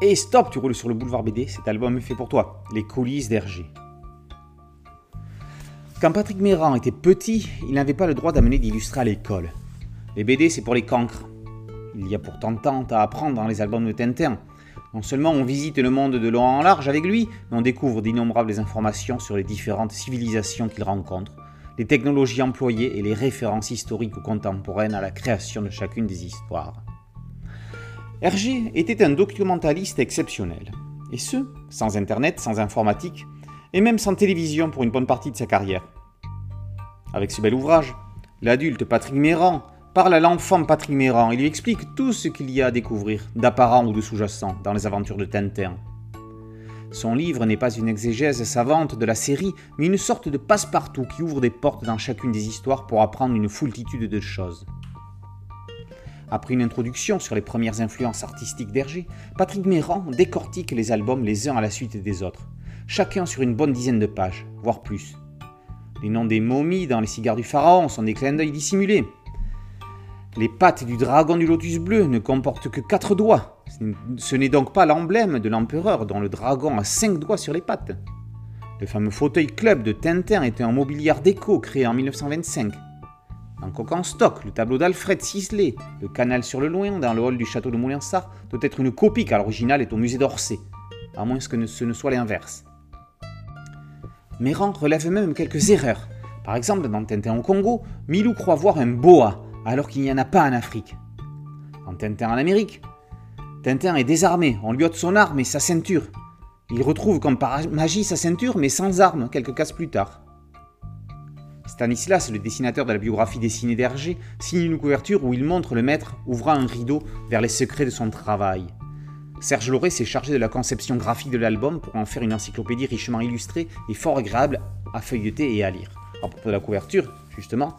Et stop, tu roules sur le boulevard BD, cet album est fait pour toi. Les coulisses d'Hergé. Quand Patrick Méran était petit, il n'avait pas le droit d'amener d'illustrer à l'école. Les BD, c'est pour les cancres. Il y a pourtant tant à apprendre dans les albums de Tintin. Non seulement on visite le monde de long en large avec lui, mais on découvre d'innombrables informations sur les différentes civilisations qu'il rencontre, les technologies employées et les références historiques ou contemporaines à la création de chacune des histoires. Hergé était un documentaliste exceptionnel, et ce, sans Internet, sans informatique, et même sans télévision pour une bonne partie de sa carrière. Avec ce bel ouvrage, l'adulte Patrick Méran parle à l'enfant Patrick Méran et lui explique tout ce qu'il y a à découvrir, d'apparent ou de sous-jacent, dans les aventures de Tintin. Son livre n'est pas une exégèse savante de la série, mais une sorte de passe-partout qui ouvre des portes dans chacune des histoires pour apprendre une foultitude de choses. Après une introduction sur les premières influences artistiques d'Hergé, Patrick Méran décortique les albums les uns à la suite des autres, chacun sur une bonne dizaine de pages, voire plus. Les noms des momies dans les cigares du pharaon sont des clins d'œil dissimulés. Les pattes du dragon du lotus bleu ne comportent que quatre doigts. Ce n'est donc pas l'emblème de l'empereur dont le dragon a cinq doigts sur les pattes. Le fameux fauteuil club de Tintin était un mobiliard déco créé en 1925. En coq en stock, le tableau d'Alfred Sisley, le canal sur le loin dans le hall du château de Moulinsart, doit être une copie car l'original est au musée d'Orsay, à moins que ce ne soit l'inverse. Méran relève même quelques erreurs. Par exemple, dans Tintin au Congo, Milou croit voir un boa, alors qu'il n'y en a pas en Afrique. Dans Tintin en Amérique, Tintin est désarmé, on lui ôte son arme et sa ceinture. Il retrouve comme par magie sa ceinture, mais sans arme, quelques cases plus tard. Stanislas, le dessinateur de la biographie dessinée d'Hergé, signe une couverture où il montre le maître ouvrant un rideau vers les secrets de son travail. Serge Lauré s'est chargé de la conception graphique de l'album pour en faire une encyclopédie richement illustrée et fort agréable à feuilleter et à lire. À propos de la couverture, justement,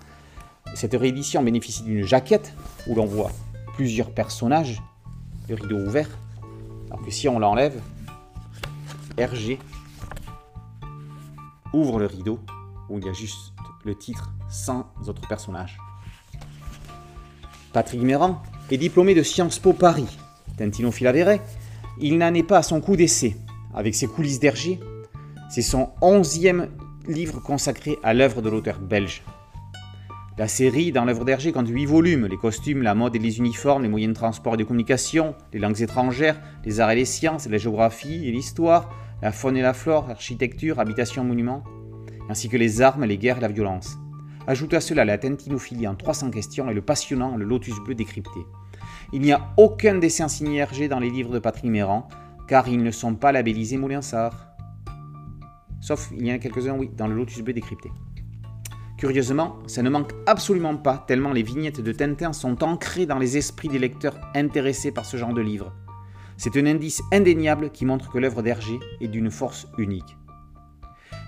cette réédition bénéficie d'une jaquette où l'on voit plusieurs personnages, le rideau ouvert, alors que si on l'enlève, Hergé ouvre le rideau où il y a juste le titre sans autres personnages. Patrick Méran est diplômé de Sciences Po Paris Tintino Filavere, il n'en est pas à son coup d'essai. Avec ses coulisses d'Hergé, c'est son onzième livre consacré à l'œuvre de l'auteur belge. La série, dans l'œuvre d'Hergé, compte huit volumes les costumes, la mode et les uniformes, les moyens de transport et de communication, les langues étrangères, les arts et les sciences, la géographie et l'histoire, la faune et la flore, l'architecture, habitation, monuments, ainsi que les armes, les guerres et la violence. Ajoute à cela la tintinophilie en 300 questions et le passionnant Le Lotus bleu décrypté. Il n'y a aucun dessin signé Hergé dans les livres de Patrick Méran, car ils ne sont pas labellisés Moulinsart. Sauf, il y en a quelques-uns, oui, dans le Lotus B décrypté. Curieusement, ça ne manque absolument pas, tellement les vignettes de Tintin sont ancrées dans les esprits des lecteurs intéressés par ce genre de livre. C'est un indice indéniable qui montre que l'œuvre d'Hergé est d'une force unique.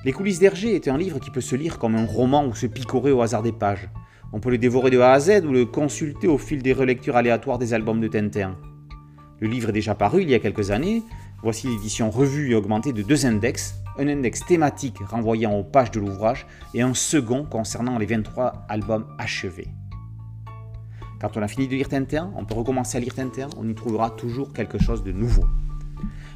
Les coulisses d'Hergé est un livre qui peut se lire comme un roman ou se picorer au hasard des pages. On peut le dévorer de A à Z ou le consulter au fil des relectures aléatoires des albums de Tintin. Le livre est déjà paru il y a quelques années. Voici l'édition revue et augmentée de deux index, un index thématique renvoyant aux pages de l'ouvrage et un second concernant les 23 albums achevés. Quand on a fini de lire Tintin, on peut recommencer à lire Tintin, on y trouvera toujours quelque chose de nouveau.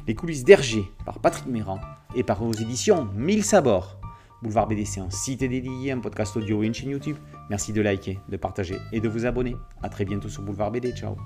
Les coulisses d'Hergé par Patrick Méran et par vos éditions 1000 sabords. Boulevard BD, un site dédié, un podcast audio et une chaîne YouTube. Merci de liker, de partager et de vous abonner. A très bientôt sur Boulevard BD. Ciao